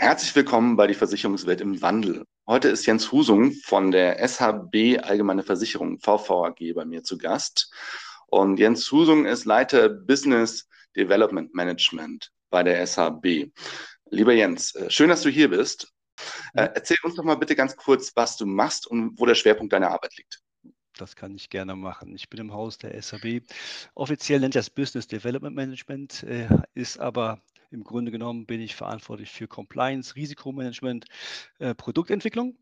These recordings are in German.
Herzlich willkommen bei die Versicherungswelt im Wandel. Heute ist Jens Husung von der SHB Allgemeine Versicherung VVAG bei mir zu Gast. Und Jens Husung ist Leiter Business Development Management bei der SHB. Lieber Jens, äh, schön, dass du hier bist. Äh, erzähl uns doch mal bitte ganz kurz, was du machst und wo der Schwerpunkt deiner Arbeit liegt. Das kann ich gerne machen. Ich bin im Haus der SAB. Offiziell nennt das Business Development Management, äh, ist aber im Grunde genommen bin ich verantwortlich für Compliance, Risikomanagement, äh, Produktentwicklung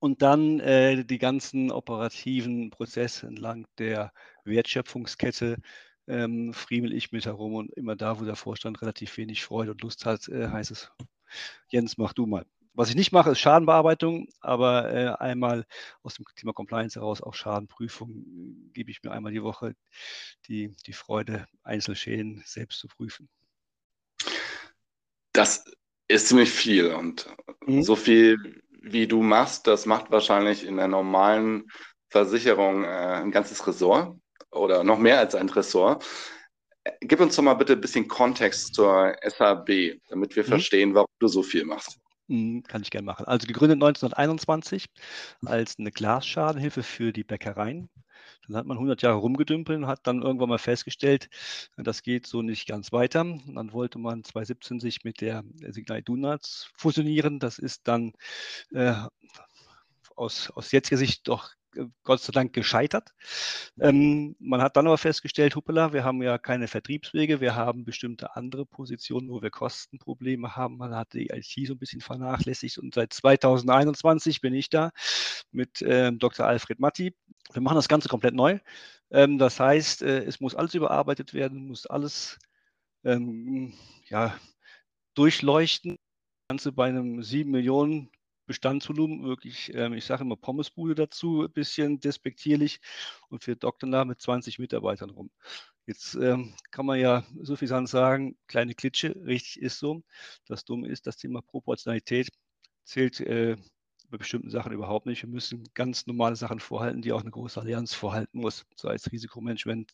und dann äh, die ganzen operativen Prozesse entlang der Wertschöpfungskette ähm, friemel ich mit herum und immer da, wo der Vorstand relativ wenig Freude und Lust hat, äh, heißt es, Jens, mach du mal. Was ich nicht mache, ist Schadenbearbeitung, aber äh, einmal aus dem Thema Compliance heraus auch Schadenprüfung äh, gebe ich mir einmal die Woche die, die Freude, Einzelschäden selbst zu prüfen. Das ist ziemlich viel und mhm. so viel, wie du machst, das macht wahrscheinlich in der normalen Versicherung äh, ein ganzes Ressort oder noch mehr als ein Ressort. Gib uns doch mal bitte ein bisschen Kontext zur SAB, damit wir mhm. verstehen, warum du so viel machst. Mhm, kann ich gerne machen. Also gegründet 1921 als eine Glasschadenhilfe für die Bäckereien. Dann hat man 100 Jahre rumgedümpelt und hat dann irgendwann mal festgestellt, das geht so nicht ganz weiter. Und dann wollte man 2017 sich mit der Signal Donuts fusionieren. Das ist dann äh, aus, aus jetziger Sicht doch Gott sei Dank gescheitert. Ähm, man hat dann aber festgestellt, hoppala, wir haben ja keine Vertriebswege, wir haben bestimmte andere Positionen, wo wir Kostenprobleme haben. Man hat die IT so ein bisschen vernachlässigt und seit 2021 bin ich da mit äh, Dr. Alfred Matti. Wir machen das Ganze komplett neu. Ähm, das heißt, äh, es muss alles überarbeitet werden, muss alles ähm, ja, durchleuchten. Das Ganze bei einem 7 Millionen Bestandsvolumen wirklich, ähm, ich sage immer Pommesbude dazu, ein bisschen despektierlich und für Doktornah mit 20 Mitarbeitern rum. Jetzt ähm, kann man ja so viel sagen, kleine Klitsche, richtig ist so. Das Dumme ist, das Thema Proportionalität zählt äh, bei bestimmten Sachen überhaupt nicht. Wir müssen ganz normale Sachen vorhalten, die auch eine große Allianz vorhalten muss, sei es Risikomanagement.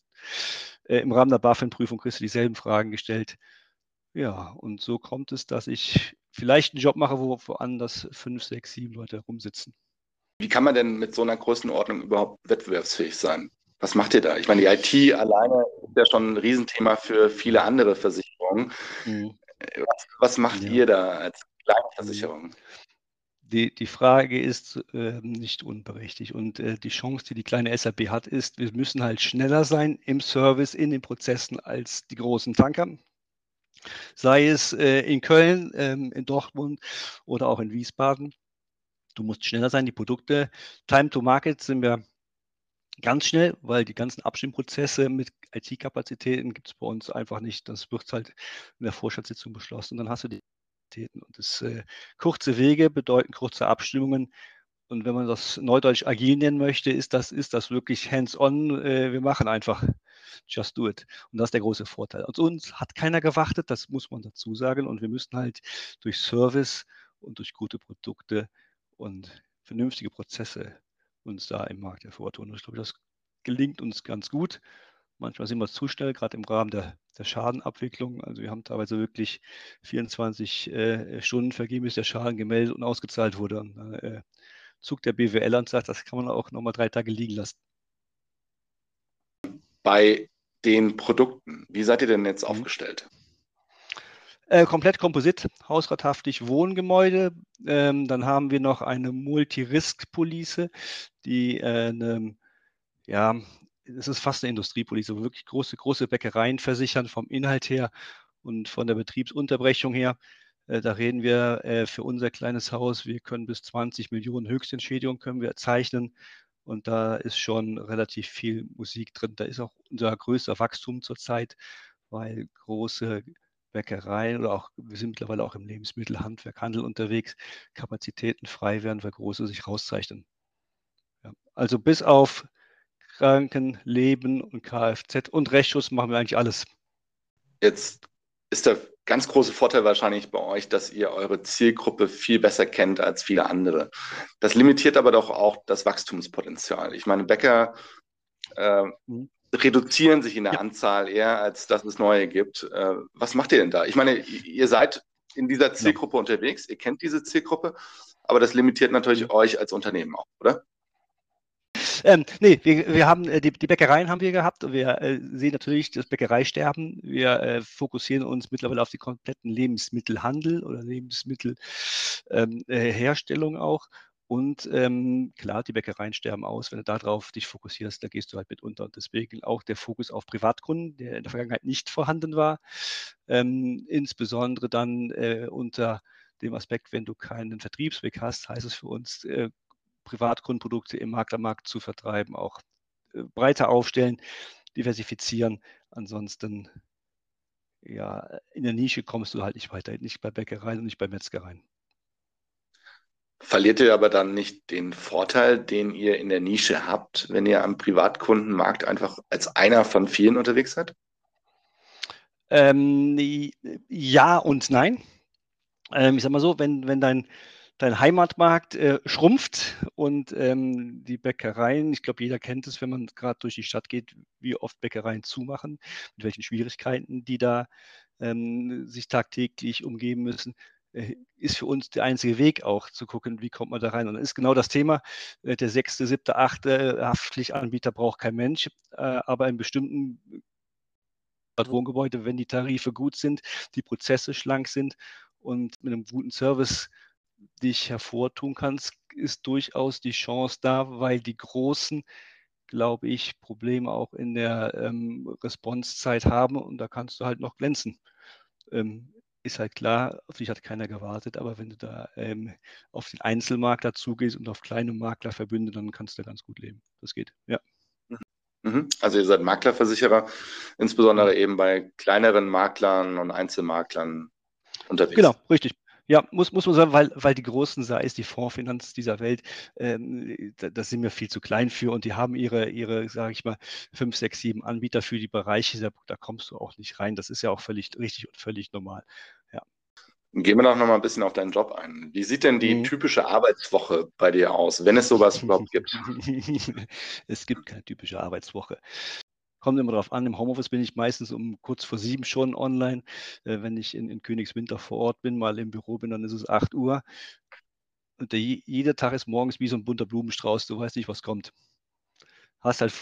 Äh, Im Rahmen der BaFin-Prüfung kriegst du dieselben Fragen gestellt. Ja, und so kommt es, dass ich vielleicht einen Job mache, wo woanders fünf, sechs, sieben Leute rumsitzen. Wie kann man denn mit so einer Größenordnung überhaupt wettbewerbsfähig sein? Was macht ihr da? Ich meine, die IT alleine ist ja schon ein Riesenthema für viele andere Versicherungen. Mhm. Was, was, macht ja. ihr da als kleine Versicherung? Die, die Frage ist äh, nicht unberechtigt. Und äh, die Chance, die die kleine SAP hat, ist, wir müssen halt schneller sein im Service, in den Prozessen als die großen Tanker sei es äh, in Köln, ähm, in Dortmund oder auch in Wiesbaden. Du musst schneller sein, die Produkte. Time to Market sind wir ganz schnell, weil die ganzen Abstimmprozesse mit IT-Kapazitäten gibt es bei uns einfach nicht. Das wird halt in der Vorstandssitzung beschlossen und dann hast du die Kapazitäten. Und das äh, kurze Wege bedeuten kurze Abstimmungen. Und wenn man das neudeutsch agil nennen möchte, ist das, ist das wirklich hands-on. Äh, wir machen einfach just do it. Und das ist der große Vorteil. Und uns hat keiner gewartet, das muss man dazu sagen. Und wir müssen halt durch Service und durch gute Produkte und vernünftige Prozesse uns da im Markt hervortun. Und ich glaube, das gelingt uns ganz gut. Manchmal sind wir zu schnell, gerade im Rahmen der, der Schadenabwicklung. Also wir haben teilweise wirklich 24 äh, Stunden vergeben, bis der Schaden gemeldet und ausgezahlt wurde. Und, äh, Zug der BWL und sagt, das kann man auch nochmal drei Tage liegen lassen. Bei den Produkten, wie seid ihr denn jetzt mhm. aufgestellt? Äh, komplett Komposit, hausrathaftig Wohngebäude. Ähm, dann haben wir noch eine Multi-Risk-Police, die äh, eine, ja, es ist fast eine Industriepolice, wo wirklich große, große Bäckereien versichern vom Inhalt her und von der Betriebsunterbrechung her. Äh, da reden wir äh, für unser kleines Haus, wir können bis 20 Millionen Höchstentschädigung können wir zeichnen. Und da ist schon relativ viel Musik drin. Da ist auch unser größter Wachstum zurzeit, weil große Bäckereien oder auch, wir sind mittlerweile auch im Lebensmittelhandwerk, Handel unterwegs, Kapazitäten frei werden, weil große sich rauszeichnen. Ja, also bis auf Kranken, Leben und Kfz und Rechtsschutz machen wir eigentlich alles. Jetzt ist der ganz große Vorteil wahrscheinlich bei euch, dass ihr eure Zielgruppe viel besser kennt als viele andere. Das limitiert aber doch auch das Wachstumspotenzial. Ich meine, Bäcker äh, mhm. reduzieren sich in der ja. Anzahl eher, als dass es neue gibt. Äh, was macht ihr denn da? Ich meine, ihr seid in dieser Zielgruppe ja. unterwegs, ihr kennt diese Zielgruppe, aber das limitiert natürlich mhm. euch als Unternehmen auch, oder? Ähm, nee, wir, wir haben äh, die, die, Bäckereien haben wir gehabt. Wir äh, sehen natürlich das Bäckereisterben. Wir äh, fokussieren uns mittlerweile auf die kompletten Lebensmittelhandel oder Lebensmittelherstellung ähm, äh, auch. Und ähm, klar, die Bäckereien sterben aus. Wenn du darauf dich fokussierst, da gehst du halt mit unter. Und deswegen auch der Fokus auf Privatkunden, der in der Vergangenheit nicht vorhanden war. Ähm, insbesondere dann äh, unter dem Aspekt, wenn du keinen Vertriebsweg hast, heißt es für uns, äh, Privatgrundprodukte im Maklermarkt zu vertreiben, auch äh, breiter aufstellen, diversifizieren. Ansonsten, ja, in der Nische kommst du halt nicht weiter, nicht bei Bäckereien und nicht bei Metzgereien. Verliert ihr aber dann nicht den Vorteil, den ihr in der Nische habt, wenn ihr am Privatkundenmarkt einfach als einer von vielen unterwegs seid? Ähm, ja und nein. Ähm, ich sag mal so, wenn, wenn dein dein Heimatmarkt äh, schrumpft und ähm, die Bäckereien, ich glaube, jeder kennt es, wenn man gerade durch die Stadt geht, wie oft Bäckereien zumachen, mit welchen Schwierigkeiten die da ähm, sich tagtäglich umgeben müssen äh, ist für uns der einzige Weg auch zu gucken, wie kommt man da rein. Und das ist genau das Thema. Äh, der sechste, siebte, achte Haftpflichtanbieter braucht kein Mensch, äh, aber in bestimmten Wohngebäude, wenn die Tarife gut sind, die Prozesse schlank sind und mit einem guten Service dich hervortun kannst, ist durchaus die Chance da, weil die Großen, glaube ich, Probleme auch in der ähm, Responsezeit haben und da kannst du halt noch glänzen. Ähm, ist halt klar, auf dich hat keiner gewartet, aber wenn du da ähm, auf den Einzelmakler zugehst und auf kleine Maklerverbünde, dann kannst du da ganz gut leben. Das geht, ja. Mhm. Also ihr seid Maklerversicherer, insbesondere mhm. eben bei kleineren Maklern und Einzelmaklern unterwegs. Genau, richtig. Ja, muss, muss man sagen, weil, weil die großen, sei es die Fondsfinanz dieser Welt, ähm, da, das sind wir viel zu klein für und die haben ihre, ihre sage ich mal, fünf, sechs, sieben Anbieter für die Bereiche, da, da kommst du auch nicht rein. Das ist ja auch völlig richtig und völlig normal. Ja. Gehen wir doch noch mal ein bisschen auf deinen Job ein. Wie sieht denn die mhm. typische Arbeitswoche bei dir aus, wenn es sowas überhaupt gibt? es gibt keine typische Arbeitswoche. Kommt immer darauf an. Im Homeoffice bin ich meistens um kurz vor sieben schon online. Äh, wenn ich in, in Königswinter vor Ort bin, mal im Büro bin, dann ist es 8 Uhr. Und der, jeder Tag ist morgens wie so ein bunter Blumenstrauß. Du weißt nicht, was kommt. Hast halt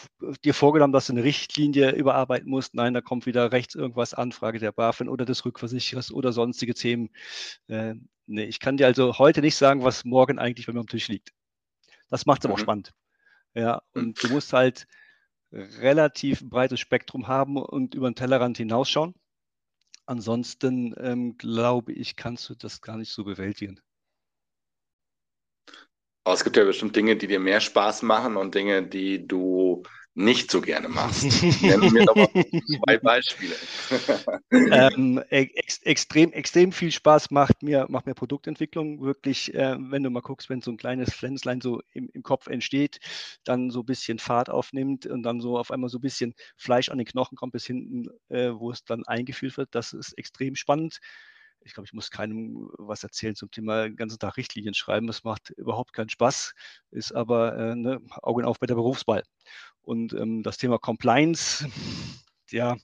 dir vorgenommen, dass du eine Richtlinie überarbeiten musst. Nein, da kommt wieder rechts irgendwas, Anfrage der BaFin oder des Rückversicherers oder sonstige Themen. Äh, nee, ich kann dir also heute nicht sagen, was morgen eigentlich bei mir am Tisch liegt. Das macht es aber auch mhm. spannend. Ja, und du musst halt relativ breites Spektrum haben und über den Tellerrand hinausschauen. Ansonsten ähm, glaube ich, kannst du das gar nicht so bewältigen. Aber es gibt ja bestimmt Dinge, die dir mehr Spaß machen und Dinge, die du nicht so gerne machst. Nenn mir doch mal zwei Beispiele. ähm, ex extrem, extrem viel Spaß macht mir, macht mir Produktentwicklung wirklich, äh, wenn du mal guckst, wenn so ein kleines Pflänzlein so im, im Kopf entsteht, dann so ein bisschen Fahrt aufnimmt und dann so auf einmal so ein bisschen Fleisch an den Knochen kommt bis hinten, äh, wo es dann eingeführt wird. Das ist extrem spannend ich glaube, ich muss keinem was erzählen zum Thema den ganzen Tag Richtlinien schreiben. Das macht überhaupt keinen Spaß, ist aber äh, ne, Augen auf bei der Berufswahl. Und ähm, das Thema Compliance, ja,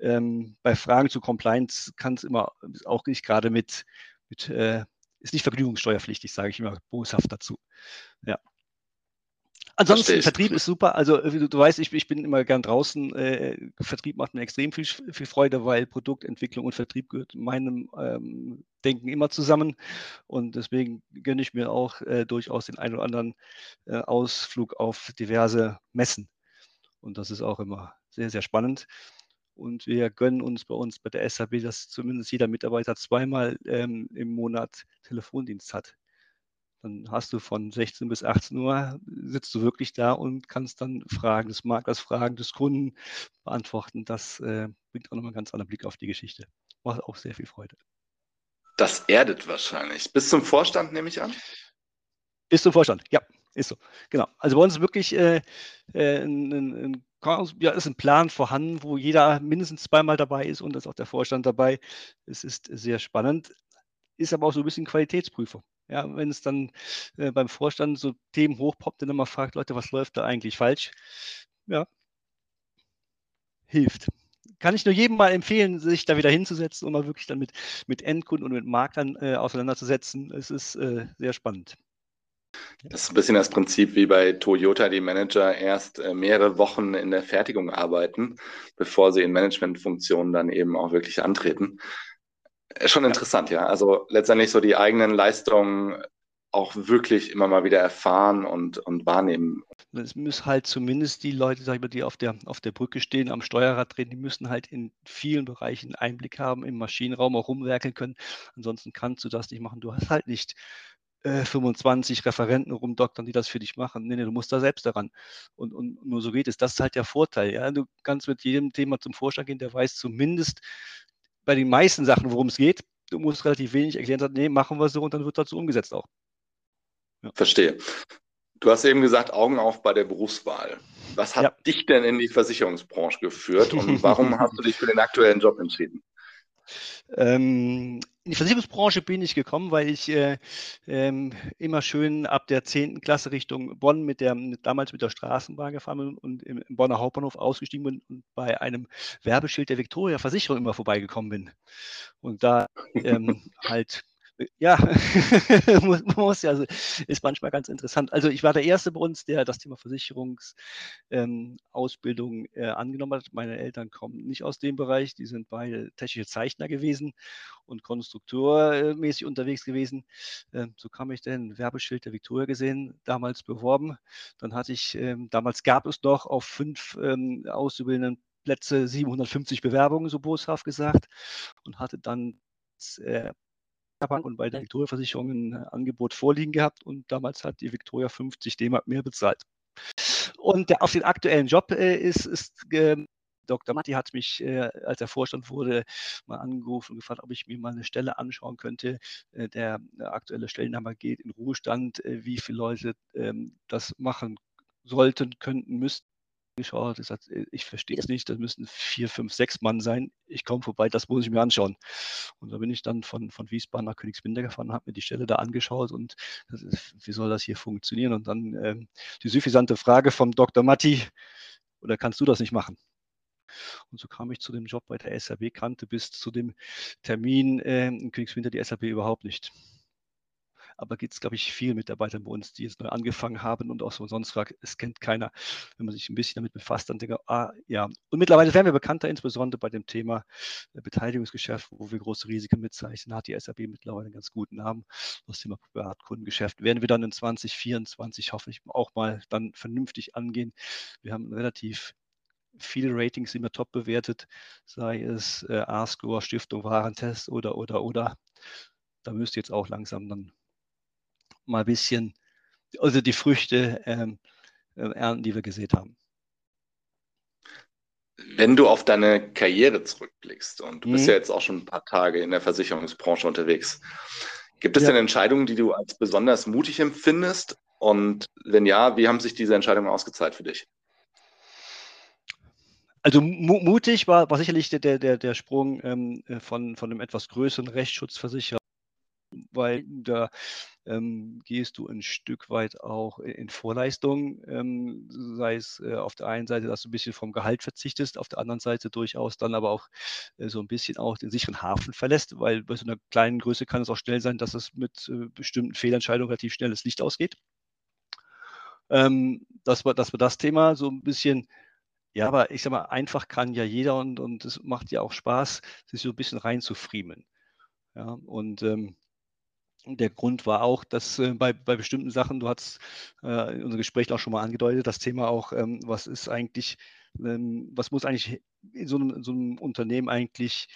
ähm, bei Fragen zu Compliance kann es immer auch nicht gerade mit, mit äh, ist nicht vergnügungssteuerpflichtig, sage ich immer boshaft dazu. Ja. Ansonsten, Vertrieb ist super. Also, du, du weißt, ich, ich, bin immer gern draußen. Äh, Vertrieb macht mir extrem viel, viel, Freude, weil Produktentwicklung und Vertrieb gehört meinem ähm, Denken immer zusammen. Und deswegen gönne ich mir auch äh, durchaus den einen oder anderen äh, Ausflug auf diverse Messen. Und das ist auch immer sehr, sehr spannend. Und wir gönnen uns bei uns bei der SAB, dass zumindest jeder Mitarbeiter zweimal ähm, im Monat Telefondienst hat. Dann hast du von 16 bis 18 Uhr, sitzt du wirklich da und kannst dann Fragen des Maklers, Fragen des Kunden beantworten. Das äh, bringt auch nochmal einen ganz anderen Blick auf die Geschichte. macht auch sehr viel Freude. Das erdet wahrscheinlich. Bis zum Vorstand nehme ich an? Bis zum Vorstand, ja, ist so. Genau. Also bei uns ist wirklich äh, äh ein, ein, ja, ist ein Plan vorhanden, wo jeder mindestens zweimal dabei ist und ist auch der Vorstand dabei. Es ist sehr spannend, ist aber auch so ein bisschen Qualitätsprüfung. Ja, wenn es dann äh, beim Vorstand so Themen hochpoppt und mal fragt, Leute, was läuft da eigentlich falsch? Ja, hilft. Kann ich nur jedem mal empfehlen, sich da wieder hinzusetzen und mal wirklich dann mit, mit Endkunden und mit Maklern äh, auseinanderzusetzen. Es ist äh, sehr spannend. Das ist ein bisschen das Prinzip wie bei Toyota, die Manager erst äh, mehrere Wochen in der Fertigung arbeiten, bevor sie in Managementfunktionen dann eben auch wirklich antreten. Äh, schon interessant, ja. Also letztendlich so die eigenen Leistungen auch wirklich immer mal wieder erfahren und, und wahrnehmen. Es müssen halt zumindest die Leute, sag ich mal, die auf der, auf der Brücke stehen, am Steuerrad drehen, die müssen halt in vielen Bereichen Einblick haben, im Maschinenraum auch rumwerkeln können. Ansonsten kannst du das nicht machen. Du hast halt nicht 25 äh, Referenten rumdoktern, die das für dich machen. Nee, nee, du musst da selbst daran. Und, und nur so geht es. Das ist halt der Vorteil. Ja? Du kannst mit jedem Thema zum Vorstand gehen, der weiß zumindest bei den meisten Sachen, worum es geht. Du musst relativ wenig erklären, sagen, nee, machen wir so und dann wird dazu umgesetzt auch. Ja. Verstehe. Du hast eben gesagt, Augen auf bei der Berufswahl. Was hat ja. dich denn in die Versicherungsbranche geführt und warum hast du dich für den aktuellen Job entschieden? Ähm, in die Versicherungsbranche bin ich gekommen, weil ich äh, ähm, immer schön ab der 10. Klasse Richtung Bonn mit der damals mit der Straßenbahn gefahren bin und im, im Bonner Hauptbahnhof ausgestiegen bin und bei einem Werbeschild der Victoria Versicherung immer vorbeigekommen bin. Und da ähm, halt ja, muss, muss ja, also ist manchmal ganz interessant. Also ich war der Erste bei uns, der das Thema Versicherungsausbildung ähm, äh, angenommen hat. Meine Eltern kommen nicht aus dem Bereich, die sind beide technische Zeichner gewesen und konstruktormäßig unterwegs gewesen. Ähm, so kam ich denn Werbeschild der Victoria gesehen, damals beworben. Dann hatte ich, ähm, damals gab es noch auf fünf ähm, Auszubildenden Plätze 750 Bewerbungen, so boshaft gesagt, und hatte dann äh, Bank und bei der Victoria-Versicherung ein Angebot vorliegen gehabt und damals hat die Victoria 50 D mehr bezahlt. Und der, auf den aktuellen Job äh, ist, ist äh, Dr. Matti hat mich, äh, als er Vorstand wurde, mal angerufen und gefragt, ob ich mir mal eine Stelle anschauen könnte. Äh, der, aktuelle Stellennahme geht in Ruhestand, äh, wie viele Leute ähm, das machen sollten, könnten, müssten geschaut, gesagt, äh, ich verstehe es nicht, das müssen vier, fünf, sechs Mann sein. Ich komme vorbei, das muss ich mir anschauen. Und da bin ich dann von, von Wiesbaden nach Königswinter gefahren, habe mir die Stelle da angeschaut und ist, wie soll das hier funktionieren? Und dann ähm, die suffisante Frage vom Dr. Matti, oder kannst du das nicht machen? Und so kam ich zu dem Job bei der SAB, kannte bis zu dem Termin äh, in Königswinter die SAB überhaupt nicht aber gibt es, glaube ich, viele Mitarbeiter bei uns, die jetzt neu angefangen haben und auch so sonst fragt, es kennt keiner. Wenn man sich ein bisschen damit befasst, dann denkt man, ah ja. Und mittlerweile werden wir bekannter, insbesondere bei dem Thema äh, Beteiligungsgeschäft, wo wir große Risiken mitzeichnen, hat die SAB mittlerweile einen ganz guten Namen. Das Thema Privatkundengeschäft werden wir dann in 2024 hoffentlich auch mal dann vernünftig angehen. Wir haben relativ viele Ratings wir top bewertet, sei es äh, A-Score, Stiftung Warentest oder, oder, oder. Da müsste jetzt auch langsam dann mal ein bisschen, also die Früchte ähm, äh, ernten, die wir gesehen haben. Wenn du auf deine Karriere zurückblickst und du mhm. bist ja jetzt auch schon ein paar Tage in der Versicherungsbranche unterwegs, gibt es ja. denn Entscheidungen, die du als besonders mutig empfindest? Und wenn ja, wie haben sich diese Entscheidungen ausgezahlt für dich? Also mutig war, war sicherlich der, der, der Sprung ähm, äh, von, von einem etwas größeren Rechtsschutzversicherer weil da ähm, gehst du ein Stück weit auch in Vorleistung, ähm, sei es äh, auf der einen Seite, dass du ein bisschen vom Gehalt verzichtest, auf der anderen Seite durchaus dann aber auch äh, so ein bisschen auch den sicheren Hafen verlässt, weil bei so einer kleinen Größe kann es auch schnell sein, dass es mit äh, bestimmten Fehlentscheidungen relativ schnell das Licht ausgeht. Ähm, das, war, das war das Thema, so ein bisschen ja, aber ich sag mal, einfach kann ja jeder und, und es macht ja auch Spaß, sich so ein bisschen reinzufriemeln. Ja, und ähm, der Grund war auch, dass äh, bei, bei bestimmten Sachen, du hast äh, in unserem Gespräch auch schon mal angedeutet, das Thema auch, ähm, was ist eigentlich, ähm, was muss eigentlich in so einem, in so einem Unternehmen eigentlich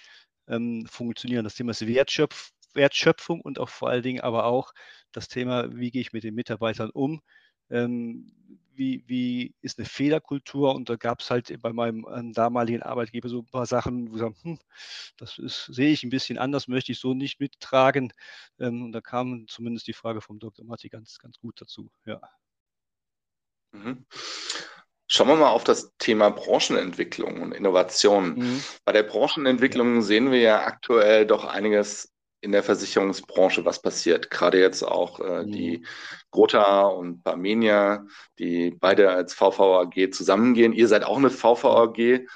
ähm, funktionieren? Das Thema ist Wertschöpf, Wertschöpfung und auch vor allen Dingen aber auch das Thema, wie gehe ich mit den Mitarbeitern um? Ähm, wie, wie ist eine Fehlerkultur? Und da gab es halt bei meinem äh, damaligen Arbeitgeber so ein paar Sachen, wo ich sage, hm, das ist, sehe ich ein bisschen anders, möchte ich so nicht mittragen. Ähm, und da kam zumindest die Frage vom Dr. Matti ganz, ganz gut dazu. Ja. Mhm. Schauen wir mal auf das Thema Branchenentwicklung und Innovation. Mhm. Bei der Branchenentwicklung sehen wir ja aktuell doch einiges in der Versicherungsbranche, was passiert. Gerade jetzt auch äh, mhm. die Grota und Barmenia, die beide als VVAG zusammengehen. Ihr seid auch eine VVAG.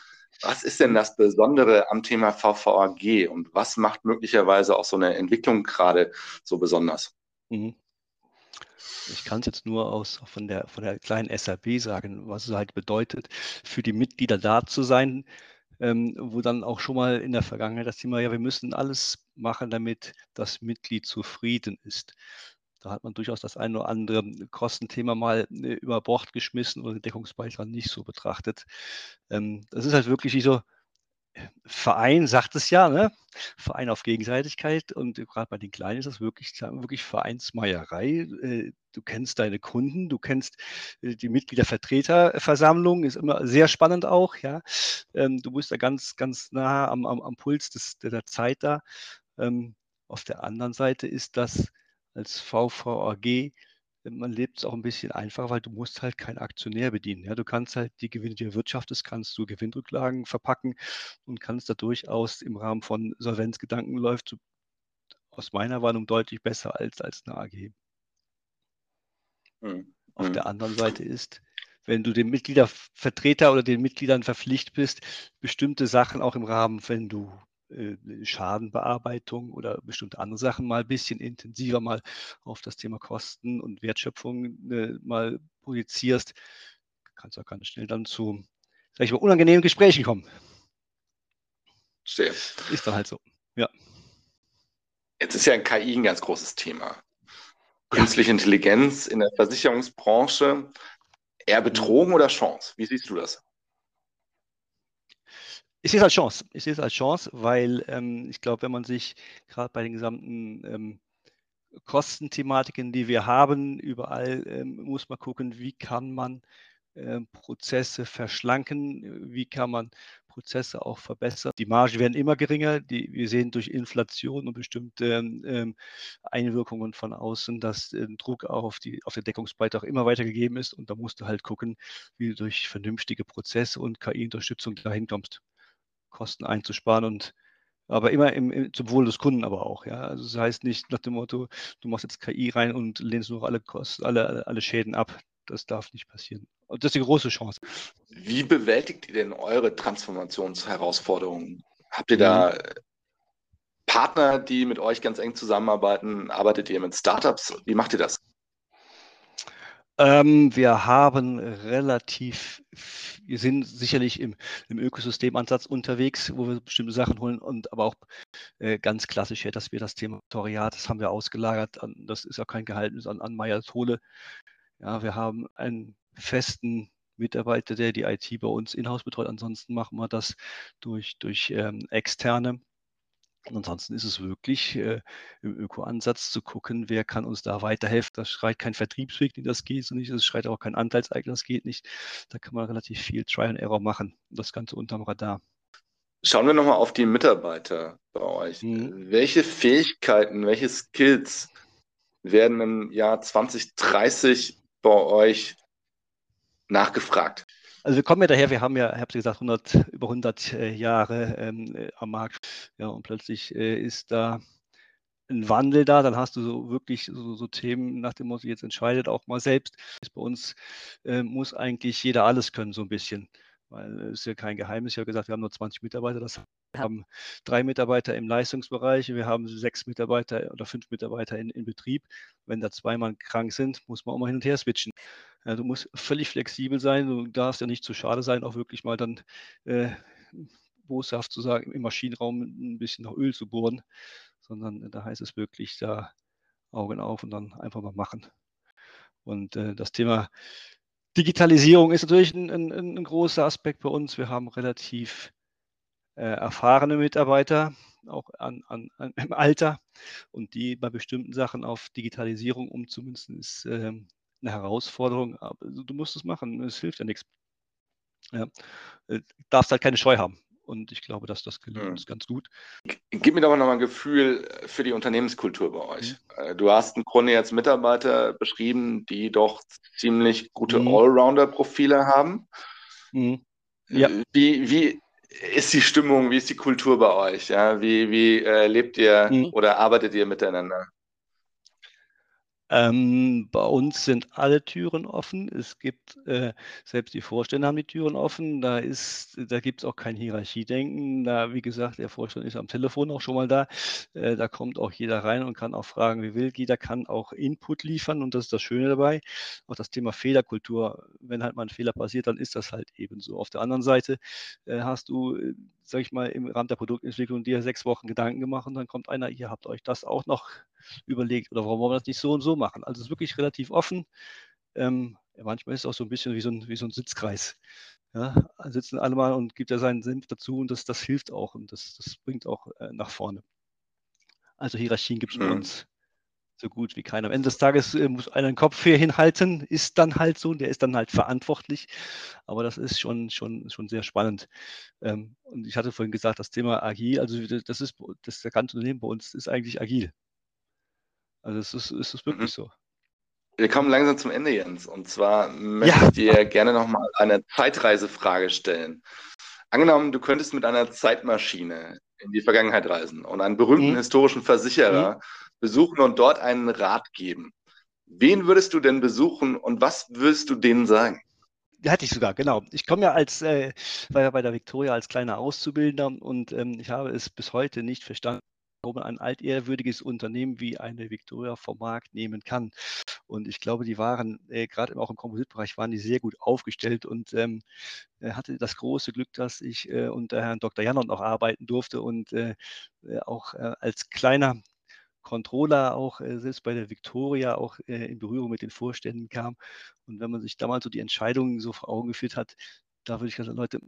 Was ist denn das Besondere am Thema VVAG und was macht möglicherweise auch so eine Entwicklung gerade so besonders? Mhm. Ich kann es jetzt nur aus von der, von der kleinen SAP sagen, was es halt bedeutet, für die Mitglieder da zu sein, ähm, wo dann auch schon mal in der Vergangenheit das Thema, ja, wir müssen alles machen, damit das Mitglied zufrieden ist. Da hat man durchaus das ein oder andere Kostenthema mal äh, über Bord geschmissen oder den Deckungsbeitrag nicht so betrachtet. Ähm, das ist halt wirklich so, Verein sagt es ja, ne? Verein auf Gegenseitigkeit und gerade bei den Kleinen ist das wirklich, wirklich Vereinsmeierei. Äh, du kennst deine Kunden, du kennst äh, die Mitgliedervertreterversammlung, ist immer sehr spannend auch, ja. Ähm, du bist da ganz, ganz nah am, am, am Puls des, der Zeit da. Ähm, auf der anderen Seite ist das als VVAG man lebt es auch ein bisschen einfacher, weil du musst halt keinen Aktionär bedienen. Ja, du kannst halt die Gewinne, die du erwirtschaftest, kannst du Gewinnrücklagen verpacken und kannst da durchaus im Rahmen von Solvenzgedanken läuft aus meiner Warnung deutlich besser als, als eine AG. Mhm. Auf der anderen Seite ist, wenn du dem Mitgliedervertreter oder den Mitgliedern verpflichtet bist, bestimmte Sachen auch im Rahmen, wenn du Schadenbearbeitung oder bestimmte andere Sachen mal ein bisschen intensiver mal auf das Thema Kosten und Wertschöpfung äh, mal projizierst, kannst du auch ganz schnell dann zu, sag ich mal, unangenehmen Gesprächen kommen. Sehr. Ist dann halt so, ja. Jetzt ist ja KI ein ganz großes Thema. Künstliche. Intelligenz in der Versicherungsbranche, eher mhm. Betrogen oder Chance? Wie siehst du das? Ich sehe es als Chance. Ich sehe es als Chance, weil ähm, ich glaube, wenn man sich gerade bei den gesamten ähm, Kostenthematiken, die wir haben, überall ähm, muss man gucken, wie kann man ähm, Prozesse verschlanken, wie kann man Prozesse auch verbessern. Die Margen werden immer geringer. Die, wir sehen durch Inflation und bestimmte ähm, Einwirkungen von außen, dass äh, Druck auf, die, auf den Deckungsbeitrag immer weiter gegeben ist. Und da musst du halt gucken, wie du durch vernünftige Prozesse und KI-Unterstützung dahin kommst. Kosten einzusparen und aber immer im, im, zum Wohl des Kunden aber auch. Ja? Also das heißt nicht nach dem Motto, du machst jetzt KI rein und lehnst nur alle Kosten, alle, alle Schäden ab. Das darf nicht passieren. Und das ist die große Chance. Wie bewältigt ihr denn eure Transformationsherausforderungen? Habt ihr da mhm. Partner, die mit euch ganz eng zusammenarbeiten? Arbeitet ihr mit Startups? Wie macht ihr das? Ähm, wir haben relativ, wir sind sicherlich im, im Ökosystemansatz unterwegs, wo wir bestimmte Sachen holen und aber auch äh, ganz klassisch, dass wir das Thema Toriat, das haben wir ausgelagert, an, das ist ja kein Geheimnis an, an Meyer Tole. Ja, wir haben einen festen Mitarbeiter, der die IT bei uns in-house betreut. Ansonsten machen wir das durch, durch ähm, externe. Und ansonsten ist es wirklich äh, im Öko-Ansatz zu gucken, wer kann uns da weiterhelfen. Das schreit kein Vertriebsweg, das geht so nicht. Das schreit auch kein Anteilseigner, das geht nicht. Da kann man relativ viel Try and Error machen. Das Ganze unterm Radar. Schauen wir nochmal auf die Mitarbeiter bei euch. Mhm. Welche Fähigkeiten, welche Skills werden im Jahr 2030 bei euch nachgefragt? Also wir kommen ja daher, wir haben ja, ich habe gesagt, 100, über 100 äh, Jahre ähm, äh, am Markt. Ja, und plötzlich äh, ist da ein Wandel da, dann hast du so wirklich so, so, Themen nach dem Motto, jetzt entscheidet auch mal selbst. Bei uns äh, muss eigentlich jeder alles können, so ein bisschen. Weil es ist ja kein Geheimnis. Ich habe gesagt, wir haben nur 20 Mitarbeiter. Das wir haben drei Mitarbeiter im Leistungsbereich, wir haben sechs Mitarbeiter oder fünf Mitarbeiter in, in Betrieb. Wenn da zweimal krank sind, muss man auch mal hin und her switchen. Ja, du musst völlig flexibel sein, du darfst ja nicht zu schade sein, auch wirklich mal dann äh, boshaft zu sagen, im Maschinenraum ein bisschen nach Öl zu bohren, sondern da heißt es wirklich, da Augen auf und dann einfach mal machen. Und äh, das Thema Digitalisierung ist natürlich ein, ein, ein, großer Aspekt bei uns. Wir haben relativ äh, erfahrene Mitarbeiter, auch an, an, an, im Alter, und die bei bestimmten Sachen auf Digitalisierung umzumünzen, ist äh, eine Herausforderung, aber du musst es machen, es hilft ja nichts. Ja. Äh, darfst halt keine Scheu haben. Und ich glaube, dass das gelingt mhm. ganz gut. Gib mir doch noch mal ein Gefühl für die Unternehmenskultur bei euch. Mhm. Du hast im Grunde jetzt Mitarbeiter beschrieben, die doch ziemlich gute mhm. Allrounder-Profile haben. Mhm. Ja. Wie, wie ist die Stimmung, wie ist die Kultur bei euch? Ja? Wie, wie äh, lebt ihr mhm. oder arbeitet ihr miteinander? Ähm, bei uns sind alle Türen offen. Es gibt, äh, selbst die Vorstände haben die Türen offen. Da da gibt es auch kein Hierarchiedenken. Da, wie gesagt, der Vorstand ist am Telefon auch schon mal da. Äh, da kommt auch jeder rein und kann auch fragen, wie will. Jeder kann auch Input liefern und das ist das Schöne dabei. Auch das Thema Fehlerkultur. Wenn halt mal ein Fehler passiert, dann ist das halt eben so. Auf der anderen Seite äh, hast du, äh, sag ich mal, im Rahmen der Produktentwicklung dir sechs Wochen Gedanken gemacht und dann kommt einer, ihr habt euch das auch noch überlegt oder warum wollen wir das nicht so und so machen. Also es ist wirklich relativ offen. Ähm, manchmal ist es auch so ein bisschen wie so ein, wie so ein Sitzkreis. Ja, sitzen alle mal und gibt ja seinen Senf dazu und das, das hilft auch und das, das bringt auch äh, nach vorne. Also Hierarchien gibt es mhm. bei uns so gut wie keiner. Am Ende des Tages äh, muss einer den Kopf hier hinhalten, ist dann halt so, der ist dann halt verantwortlich. Aber das ist schon, schon, schon sehr spannend. Ähm, und ich hatte vorhin gesagt, das Thema agil, also das ist das, ganze Unternehmen bei uns ist eigentlich agil. Also es ist, es ist wirklich mhm. so. Wir kommen langsam zum Ende, Jens. Und zwar möchte ja. ich dir gerne nochmal eine Zeitreisefrage stellen. Angenommen, du könntest mit einer Zeitmaschine in die Vergangenheit reisen und einen berühmten mhm. historischen Versicherer mhm. besuchen und dort einen Rat geben. Wen würdest du denn besuchen und was würdest du denen sagen? hatte ich sogar, genau. Ich komme ja als, äh, war ja bei der Victoria als kleiner Auszubildender und ähm, ich habe es bis heute nicht verstanden, man ein altehrwürdiges Unternehmen wie eine Victoria vom Markt nehmen kann. Und ich glaube, die waren, äh, gerade auch im Kompositbereich, waren die sehr gut aufgestellt und ähm, äh, hatte das große Glück, dass ich äh, unter Herrn Dr. Janot noch arbeiten durfte und äh, äh auch äh, als kleiner Controller auch selbst bei der Victoria auch in Berührung mit den Vorständen kam. Und wenn man sich damals so die Entscheidungen so vor Augen geführt hat, da würde ich sagen, Leute,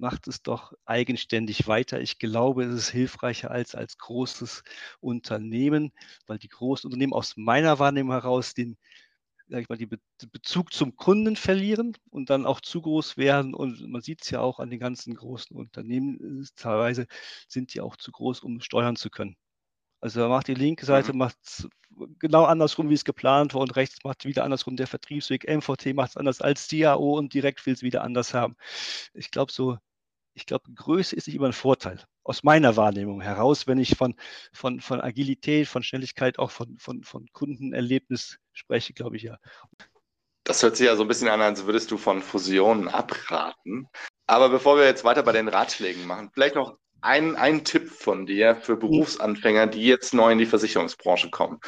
macht es doch eigenständig weiter. Ich glaube, es ist hilfreicher als als großes Unternehmen, weil die großen Unternehmen aus meiner Wahrnehmung heraus den sage ich mal, den Bezug zum Kunden verlieren und dann auch zu groß werden. Und man sieht es ja auch an den ganzen großen Unternehmen, teilweise sind die auch zu groß, um steuern zu können. Also macht die linke Seite mhm. macht genau andersrum, wie es geplant war, und rechts macht wieder andersrum der Vertriebsweg. MVT macht es anders als DAO und direkt will es wieder anders haben. Ich glaube, so ich glaube, Größe ist nicht immer ein Vorteil. Aus meiner Wahrnehmung heraus, wenn ich von, von, von Agilität, von Schnelligkeit, auch von, von, von Kundenerlebnis spreche, glaube ich ja. Das hört sich ja so ein bisschen an, als würdest du von Fusionen abraten. Aber bevor wir jetzt weiter bei den Ratschlägen machen, vielleicht noch ein, ein Tipp von dir für Berufsanfänger, die jetzt neu in die Versicherungsbranche kommen.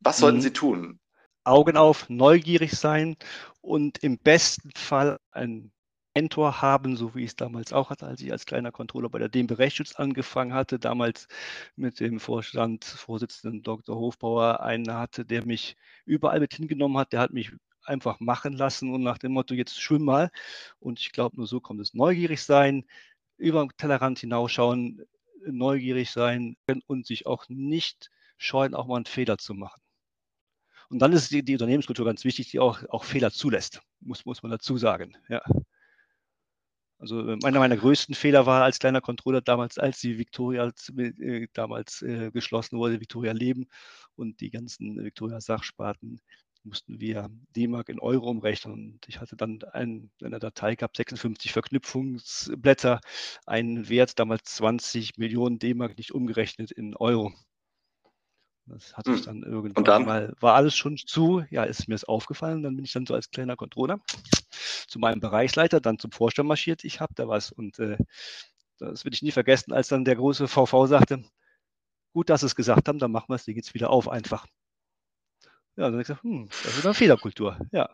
Was sollten mhm. sie tun? Augen auf, neugierig sein und im besten Fall ein Mentor haben, so wie ich es damals auch hatte, als ich als kleiner Controller bei der DMB Rechtsschutz angefangen hatte, damals mit dem Vorstand, Vorsitzenden Dr. Hofbauer, einen hatte, der mich überall mit hingenommen hat, der hat mich einfach machen lassen und nach dem Motto, jetzt schwimm mal. Und ich glaube, nur so kommt es. Neugierig sein, über den Tellerrand hinausschauen, neugierig sein und sich auch nicht scheuen, auch mal einen Fehler zu machen. Und dann ist die, die Unternehmenskultur ganz wichtig, die auch, auch Fehler zulässt, muss, muss man dazu sagen. Ja. Also äh, einer meiner größten Fehler war als kleiner Controller damals, als die Victoria äh, damals äh, geschlossen wurde, Victoria Leben und die ganzen Victoria Sachsparten mussten wir D-Mark in Euro umrechnen. Und ich hatte dann ein, in der Datei gehabt, 56 Verknüpfungsblätter, einen Wert damals 20 Millionen D-Mark nicht umgerechnet in Euro. Das hatte ich hm. dann irgendwann dann? mal, war alles schon zu, ja, ist mir das aufgefallen. Dann bin ich dann so als kleiner Controller zu meinem Bereichsleiter, dann zum Vorstand marschiert, ich habe da was. Und äh, das will ich nie vergessen, als dann der große VV sagte, gut, dass Sie es gesagt haben, dann machen wir es, die geht es wieder auf einfach. Ja, dann habe ich gesagt, hm, das ist eine Fehlerkultur, ja.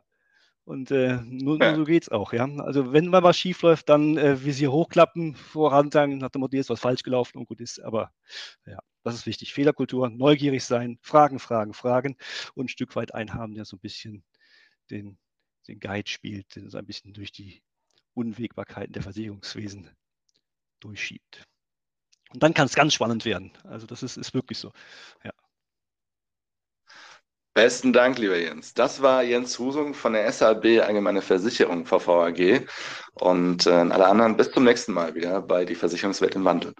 Und äh, nur, nur, so geht es auch, ja. Also wenn mal was schief läuft, dann äh, Visier hochklappen, voran sagen, nach dem Motto, ist was falsch gelaufen und gut ist. Aber ja, das ist wichtig. Fehlerkultur, neugierig sein, Fragen, Fragen, Fragen und ein Stück weit einhaben, der so ein bisschen den, den Guide spielt, den so ein bisschen durch die Unwägbarkeiten der Versicherungswesen durchschiebt. Und dann kann es ganz spannend werden. Also das ist, ist wirklich so. Ja. Besten Dank, lieber Jens. Das war Jens Husung von der SAB Allgemeine Versicherung VVAG. Und äh, alle anderen bis zum nächsten Mal wieder bei Die Versicherungswelt im Wandel.